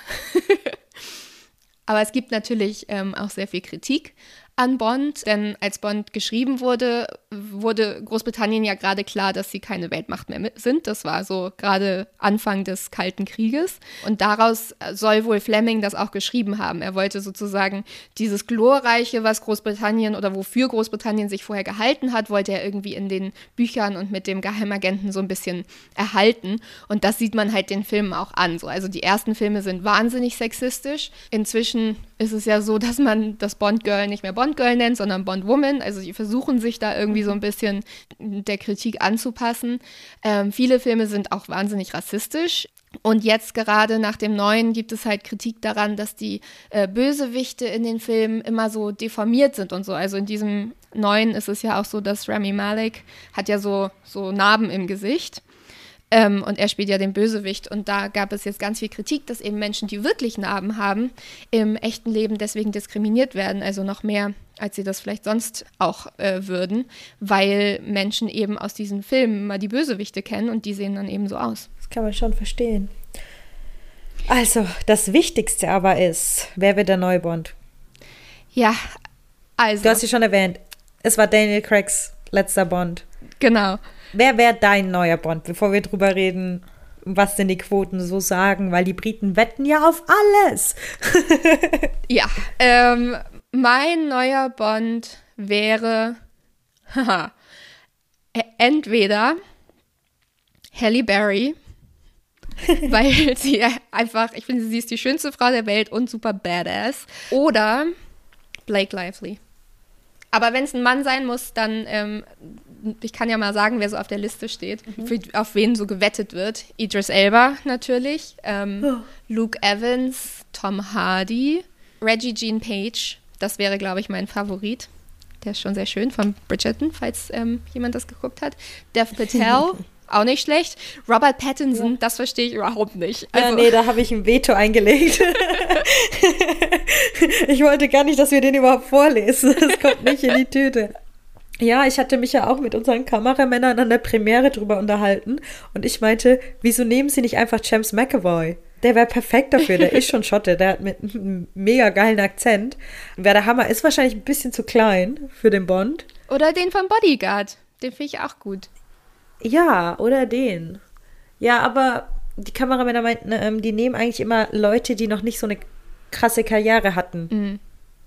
[LAUGHS] Aber es gibt natürlich ähm, auch sehr viel Kritik an Bond, denn als Bond geschrieben wurde, wurde Großbritannien ja gerade klar, dass sie keine Weltmacht mehr sind. Das war so gerade Anfang des Kalten Krieges. Und daraus soll wohl Fleming das auch geschrieben haben. Er wollte sozusagen dieses Glorreiche, was Großbritannien oder wofür Großbritannien sich vorher gehalten hat, wollte er irgendwie in den Büchern und mit dem Geheimagenten so ein bisschen erhalten. Und das sieht man halt den Filmen auch an. So, also die ersten Filme sind wahnsinnig sexistisch. Inzwischen ist es ja so, dass man das Bond-Girl nicht mehr Bond-Girl nennt, sondern Bond-Woman. Also die versuchen sich da irgendwie so ein bisschen der Kritik anzupassen. Ähm, viele Filme sind auch wahnsinnig rassistisch. Und jetzt gerade nach dem Neuen gibt es halt Kritik daran, dass die äh, Bösewichte in den Filmen immer so deformiert sind und so. Also in diesem Neuen ist es ja auch so, dass Rami Malek hat ja so, so Narben im Gesicht. Ähm, und er spielt ja den Bösewicht. Und da gab es jetzt ganz viel Kritik, dass eben Menschen, die wirklich Narben haben, im echten Leben deswegen diskriminiert werden. Also noch mehr, als sie das vielleicht sonst auch äh, würden, weil Menschen eben aus diesen Filmen mal die Bösewichte kennen und die sehen dann eben so aus. Das kann man schon verstehen. Also, das Wichtigste aber ist, wer wird der neue Bond? Ja, also. Du hast sie schon erwähnt. Es war Daniel Craigs letzter Bond. Genau. Wer wäre dein neuer Bond, bevor wir drüber reden, was denn die Quoten so sagen? Weil die Briten wetten ja auf alles. [LAUGHS] ja, ähm, mein neuer Bond wäre haha, entweder Halle Berry, [LAUGHS] weil sie einfach, ich finde, sie ist die schönste Frau der Welt und super badass. Oder Blake Lively. Aber wenn es ein Mann sein muss, dann ähm, ich kann ja mal sagen, wer so auf der Liste steht, mhm. für, auf wen so gewettet wird. Idris Elba natürlich, ähm, oh. Luke Evans, Tom Hardy, Reggie Jean Page, das wäre, glaube ich, mein Favorit. Der ist schon sehr schön, von Bridgerton, falls ähm, jemand das geguckt hat. Dev Patel, [LAUGHS] auch nicht schlecht. Robert Pattinson, ja. das verstehe ich überhaupt nicht. Also, ja, nee, da habe ich ein Veto eingelegt. [LAUGHS] [LAUGHS] ich wollte gar nicht, dass wir den überhaupt vorlesen. Das kommt nicht in die Tüte. Ja, ich hatte mich ja auch mit unseren Kameramännern an der Premiere drüber unterhalten und ich meinte, wieso nehmen sie nicht einfach James McAvoy? Der wäre perfekt dafür, der ist schon [LAUGHS] Schotte, der hat mit einem mega geilen Akzent. Wäre der Hammer, ist wahrscheinlich ein bisschen zu klein für den Bond. Oder den von Bodyguard, den finde ich auch gut. Ja, oder den. Ja, aber die Kameramänner meinten, ähm, die nehmen eigentlich immer Leute, die noch nicht so eine krasse Karriere hatten. Mhm.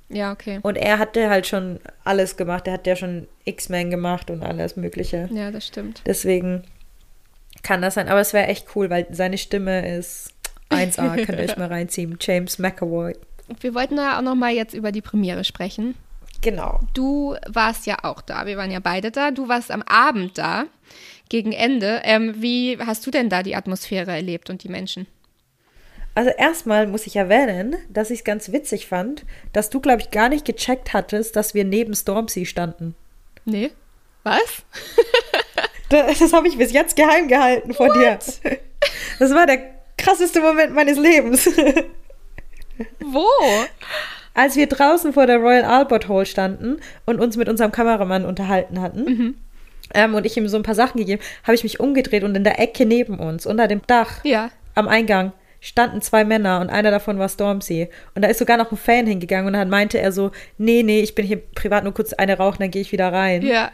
Ja, okay. Und er hatte halt schon alles gemacht. Er hat ja schon X-Men gemacht und alles Mögliche. Ja, das stimmt. Deswegen kann das sein. Aber es wäre echt cool, weil seine Stimme ist 1A, [LAUGHS] könnt ihr euch mal reinziehen. James McAvoy. Wir wollten ja auch noch mal jetzt über die Premiere sprechen. Genau. Du warst ja auch da. Wir waren ja beide da. Du warst am Abend da, gegen Ende. Ähm, wie hast du denn da die Atmosphäre erlebt und die Menschen? Also erstmal muss ich erwähnen, dass ich es ganz witzig fand, dass du, glaube ich, gar nicht gecheckt hattest, dass wir neben Stormzy standen. Nee. Was? [LAUGHS] das, das habe ich bis jetzt geheim gehalten vor dir. [LAUGHS] Das war der krasseste Moment meines Lebens. [LAUGHS] Wo? Als wir draußen vor der Royal Albert Hall standen und uns mit unserem Kameramann unterhalten hatten. Mhm. Ähm, und ich ihm so ein paar Sachen gegeben, habe ich mich umgedreht und in der Ecke neben uns, unter dem Dach, ja. am Eingang, standen zwei Männer und einer davon war Stormzy. Und da ist sogar noch ein Fan hingegangen und dann meinte er so, nee, nee, ich bin hier privat nur kurz eine rauchen, dann gehe ich wieder rein. Ja.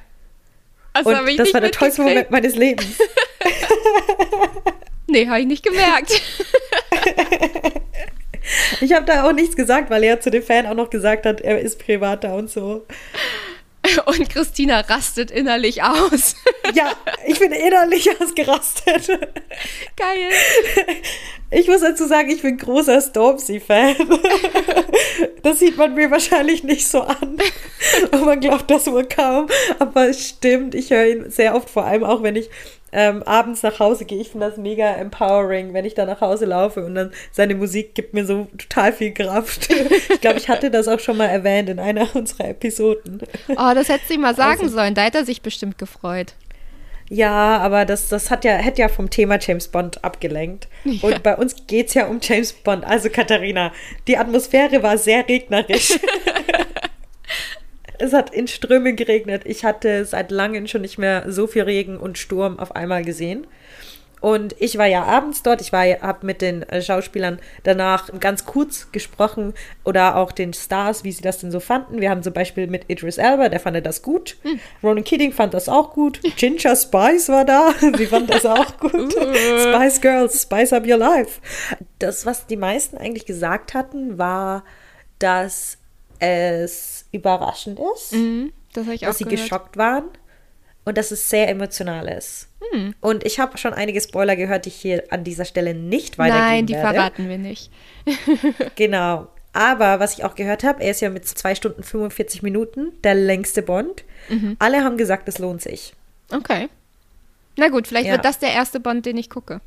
Also und das war der tollste Moment meines Lebens. [LAUGHS] [LAUGHS] nee, habe ich nicht gemerkt. ich habe da auch nichts gesagt, weil er zu dem Fan auch noch gesagt hat, er ist privat da und so. [LAUGHS] Und Christina rastet innerlich aus. Ja, ich bin innerlich ausgerastet. Geil. Ich muss dazu sagen, ich bin großer Stormzy-Fan. Das sieht man mir wahrscheinlich nicht so an. Und man glaubt das wohl kaum. Aber es stimmt, ich höre ihn sehr oft, vor allem auch wenn ich ähm, abends nach Hause gehe. Ich finde das mega empowering, wenn ich da nach Hause laufe und dann seine Musik gibt mir so total viel Kraft. [LAUGHS] ich glaube, ich hatte das auch schon mal erwähnt in einer unserer Episoden. Oh, das hätte sie mal [LAUGHS] sagen also, sollen. Da hätte er sich bestimmt gefreut. Ja, aber das, das hat ja, hätte ja vom Thema James Bond abgelenkt. Ja. Und bei uns geht es ja um James Bond. Also Katharina, die Atmosphäre war sehr regnerisch. [LAUGHS] es hat in Strömen geregnet. Ich hatte seit langem schon nicht mehr so viel Regen und Sturm auf einmal gesehen. Und ich war ja abends dort, ich habe mit den äh, Schauspielern danach ganz kurz gesprochen oder auch den Stars, wie sie das denn so fanden. Wir haben zum Beispiel mit Idris Elba, der fand das gut. Hm. Ronan Keating fand das auch gut. Ginger Spice war da, [LAUGHS] sie fand das auch gut. [LAUGHS] Spice Girls, Spice Up Your Life. Das, was die meisten eigentlich gesagt hatten, war, dass es überraschend ist, mhm, das dass sie gehört. geschockt waren und dass es sehr emotional ist. Hm. Und ich habe schon einige Spoiler gehört, die ich hier an dieser Stelle nicht weitergeben Nein, die werde. verraten wir nicht. [LAUGHS] genau. Aber was ich auch gehört habe, er ist ja mit 2 Stunden 45 Minuten der längste Bond. Mhm. Alle haben gesagt, es lohnt sich. Okay. Na gut, vielleicht ja. wird das der erste Bond, den ich gucke.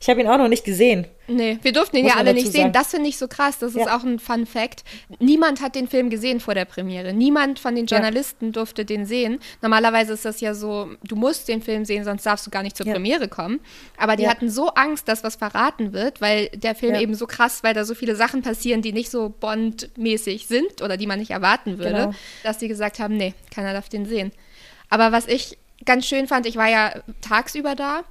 Ich habe ihn auch noch nicht gesehen. Nee, wir durften ihn Muss ja alle nicht sehen. Sagen. Das finde ich so krass. Das ja. ist auch ein Fun Fact. Niemand hat den Film gesehen vor der Premiere. Niemand von den Journalisten ja. durfte den sehen. Normalerweise ist das ja so, du musst den Film sehen, sonst darfst du gar nicht zur ja. Premiere kommen. Aber die hatten so Angst, dass was verraten wird, weil der Film eben so krass, weil da so viele Sachen passieren, die nicht so Bond-mäßig sind oder die man nicht erwarten würde, genau. dass sie gesagt haben, nee, keiner darf den sehen. Aber was ich ganz schön fand, ich war ja tagsüber da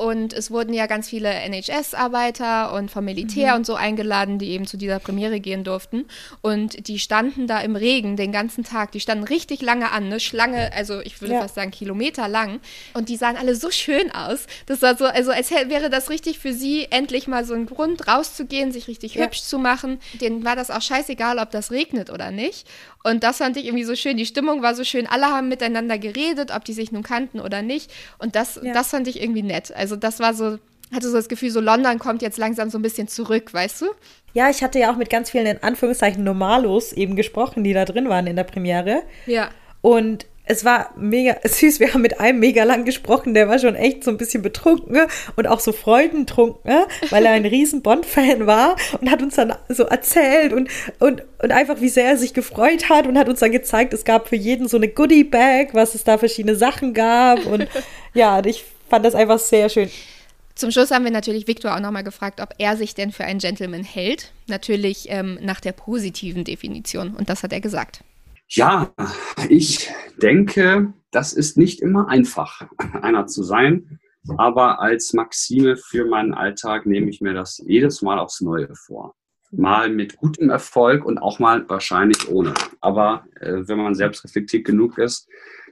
und es wurden ja ganz viele NHS-Arbeiter und vom Militär mhm. und so eingeladen, die eben zu dieser Premiere gehen durften. Und die standen da im Regen den ganzen Tag. Die standen richtig lange an, eine Schlange, also ich würde ja. fast sagen Kilometer lang. Und die sahen alle so schön aus. Das war so, also als wäre das richtig für sie, endlich mal so ein Grund rauszugehen, sich richtig ja. hübsch zu machen. Denen war das auch scheißegal, ob das regnet oder nicht. Und das fand ich irgendwie so schön. Die Stimmung war so schön. Alle haben miteinander geredet, ob die sich nun kannten oder nicht. Und das, ja. das fand ich irgendwie nett. Also das war so, hatte so das Gefühl, so London kommt jetzt langsam so ein bisschen zurück, weißt du? Ja, ich hatte ja auch mit ganz vielen in Anführungszeichen Normalos eben gesprochen, die da drin waren in der Premiere. Ja. Und es war mega [LAUGHS] süß. Wir haben mit einem mega lang gesprochen, der war schon echt so ein bisschen betrunken und auch so freudentrunken, weil er ein [LAUGHS] riesen Bond-Fan war und hat uns dann so erzählt und, und, und einfach, wie sehr er sich gefreut hat und hat uns dann gezeigt, es gab für jeden so eine Goodie-Bag, was es da verschiedene Sachen gab und [LAUGHS] ja, ich fand das einfach sehr schön. Zum Schluss haben wir natürlich Victor auch nochmal gefragt, ob er sich denn für einen Gentleman hält. Natürlich ähm, nach der positiven Definition. Und das hat er gesagt. Ja, ich denke, das ist nicht immer einfach, [LAUGHS] einer zu sein. Aber als Maxime für meinen Alltag nehme ich mir das jedes Mal aufs Neue vor. Mal mit gutem Erfolg und auch mal wahrscheinlich ohne. Aber äh, wenn man selbst reflektiert genug ist,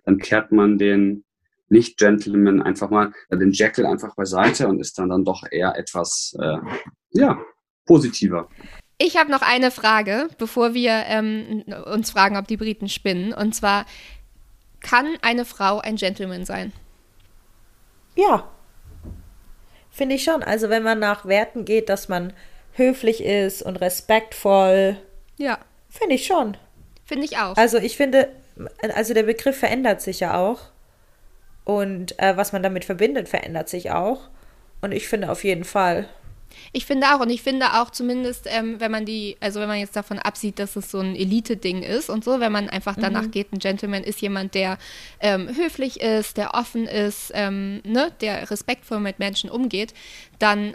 dann kehrt man den Nicht-Gentleman einfach mal, den Jekyll einfach beiseite und ist dann dann doch eher etwas, äh, ja, positiver. Ich habe noch eine Frage, bevor wir ähm, uns fragen, ob die Briten spinnen. Und zwar, kann eine Frau ein Gentleman sein? Ja. Finde ich schon. Also wenn man nach Werten geht, dass man höflich ist und respektvoll. Ja. Finde ich schon. Finde ich auch. Also ich finde, also der Begriff verändert sich ja auch. Und äh, was man damit verbindet, verändert sich auch. Und ich finde auf jeden Fall. Ich finde auch, und ich finde auch zumindest, ähm, wenn man die, also wenn man jetzt davon absieht, dass es so ein Elite-Ding ist und so, wenn man einfach danach mhm. geht, ein Gentleman ist jemand, der ähm, höflich ist, der offen ist, ähm, ne, der respektvoll mit Menschen umgeht, dann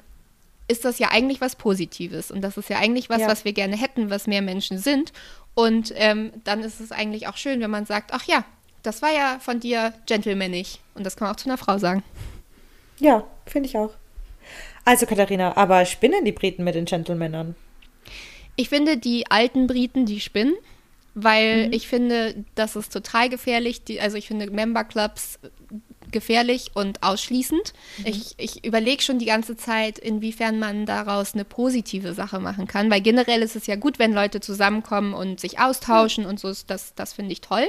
ist das ja eigentlich was Positives. Und das ist ja eigentlich was, ja. was wir gerne hätten, was mehr Menschen sind. Und ähm, dann ist es eigentlich auch schön, wenn man sagt, ach ja, das war ja von dir gentlemanig. Und das kann man auch zu einer Frau sagen. Ja, finde ich auch. Also Katharina, aber spinnen die Briten mit den Gentlemännern? Ich finde die alten Briten, die spinnen, weil mhm. ich finde, das ist total gefährlich. Die, also ich finde Member Clubs gefährlich und ausschließend. Mhm. Ich, ich überlege schon die ganze Zeit, inwiefern man daraus eine positive Sache machen kann, weil generell ist es ja gut, wenn Leute zusammenkommen und sich austauschen mhm. und so, das, das finde ich toll.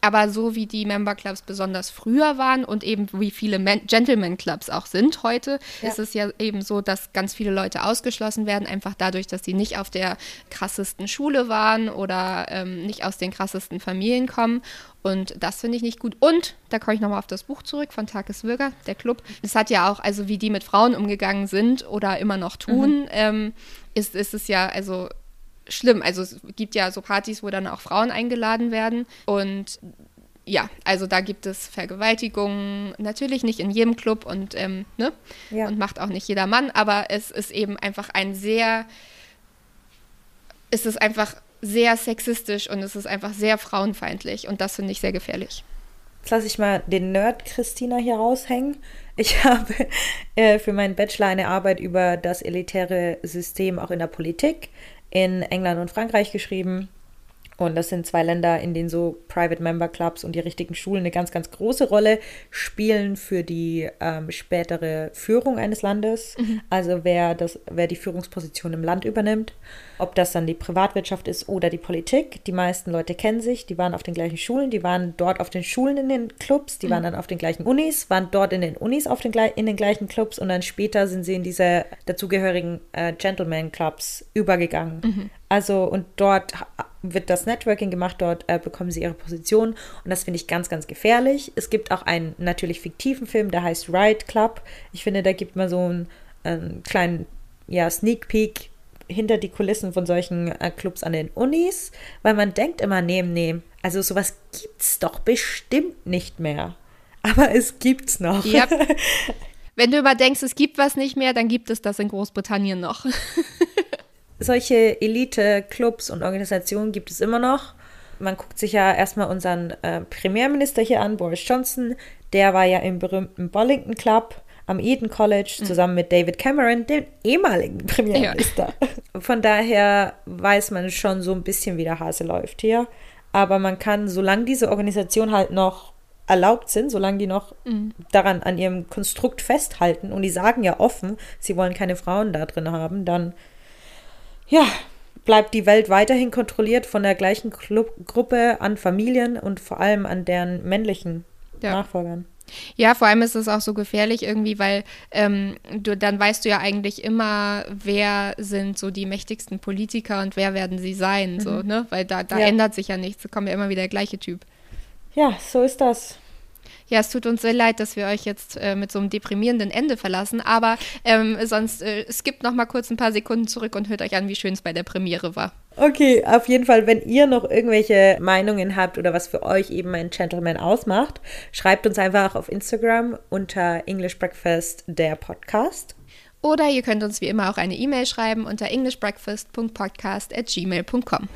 Aber so wie die Member Clubs besonders früher waren und eben wie viele Men Gentleman Clubs auch sind heute, ja. ist es ja eben so, dass ganz viele Leute ausgeschlossen werden, einfach dadurch, dass sie nicht auf der krassesten Schule waren oder ähm, nicht aus den krassesten Familien kommen. Und das finde ich nicht gut. Und da komme ich nochmal auf das Buch zurück von Takis Würger, der Club. Es hat ja auch, also wie die mit Frauen umgegangen sind oder immer noch tun, mhm. ähm, ist, ist es ja, also schlimm. Also es gibt ja so Partys, wo dann auch Frauen eingeladen werden. Und ja, also da gibt es Vergewaltigungen, natürlich nicht in jedem Club und, ähm, ne? Ja. und macht auch nicht jeder Mann, aber es ist eben einfach ein sehr, es ist einfach sehr sexistisch und es ist einfach sehr frauenfeindlich und das finde ich sehr gefährlich. Jetzt lasse ich mal den Nerd Christina hier raushängen. Ich [LAUGHS] habe äh, für meinen Bachelor eine Arbeit über das elitäre System auch in der Politik in England und Frankreich geschrieben. Und das sind zwei Länder, in denen so Private Member Clubs und die richtigen Schulen eine ganz, ganz große Rolle spielen für die ähm, spätere Führung eines Landes. Mhm. Also wer, das, wer die Führungsposition im Land übernimmt. Ob das dann die Privatwirtschaft ist oder die Politik. Die meisten Leute kennen sich, die waren auf den gleichen Schulen, die waren dort auf den Schulen in den Clubs, die mhm. waren dann auf den gleichen Unis, waren dort in den Unis auf den, in den gleichen Clubs und dann später sind sie in diese dazugehörigen äh, Gentleman Clubs übergegangen. Mhm. Also und dort wird das Networking gemacht, dort äh, bekommen sie ihre Position und das finde ich ganz, ganz gefährlich. Es gibt auch einen natürlich fiktiven Film, der heißt Ride Club. Ich finde, da gibt man so einen, einen kleinen ja, Sneak Peek hinter die Kulissen von solchen äh, Clubs an den Unis, weil man denkt immer, nee, nee, also sowas gibt's doch bestimmt nicht mehr. Aber es gibt's noch. Ja. [LAUGHS] Wenn du immer denkst, es gibt was nicht mehr, dann gibt es das in Großbritannien noch. [LAUGHS] solche Elite-Clubs und Organisationen gibt es immer noch. Man guckt sich ja erstmal unseren äh, Premierminister hier an, Boris Johnson. Der war ja im berühmten Bollington Club am Eden College mhm. zusammen mit David Cameron, dem ehemaligen [LAUGHS] Premierminister. Ja. Von daher weiß man schon so ein bisschen, wie der Hase läuft hier. Aber man kann, solange diese Organisation halt noch erlaubt sind, solange die noch mhm. daran an ihrem Konstrukt festhalten und die sagen ja offen, sie wollen keine Frauen da drin haben, dann ja, bleibt die Welt weiterhin kontrolliert von der gleichen Club Gruppe an Familien und vor allem an deren männlichen ja. Nachfolgern. Ja, vor allem ist es auch so gefährlich irgendwie, weil ähm, du, dann weißt du ja eigentlich immer, wer sind so die mächtigsten Politiker und wer werden sie sein, mhm. so, ne? Weil da, da ja. ändert sich ja nichts, da kommt ja immer wieder der gleiche Typ. Ja, so ist das. Ja, es tut uns sehr leid, dass wir euch jetzt äh, mit so einem deprimierenden Ende verlassen, aber ähm, sonst äh, skippt noch mal kurz ein paar Sekunden zurück und hört euch an, wie schön es bei der Premiere war. Okay, auf jeden Fall, wenn ihr noch irgendwelche Meinungen habt oder was für euch eben ein Gentleman ausmacht, schreibt uns einfach auf Instagram unter English Breakfast der Podcast. Oder ihr könnt uns wie immer auch eine E-Mail schreiben unter englishbreakfast.podcast at gmail.com.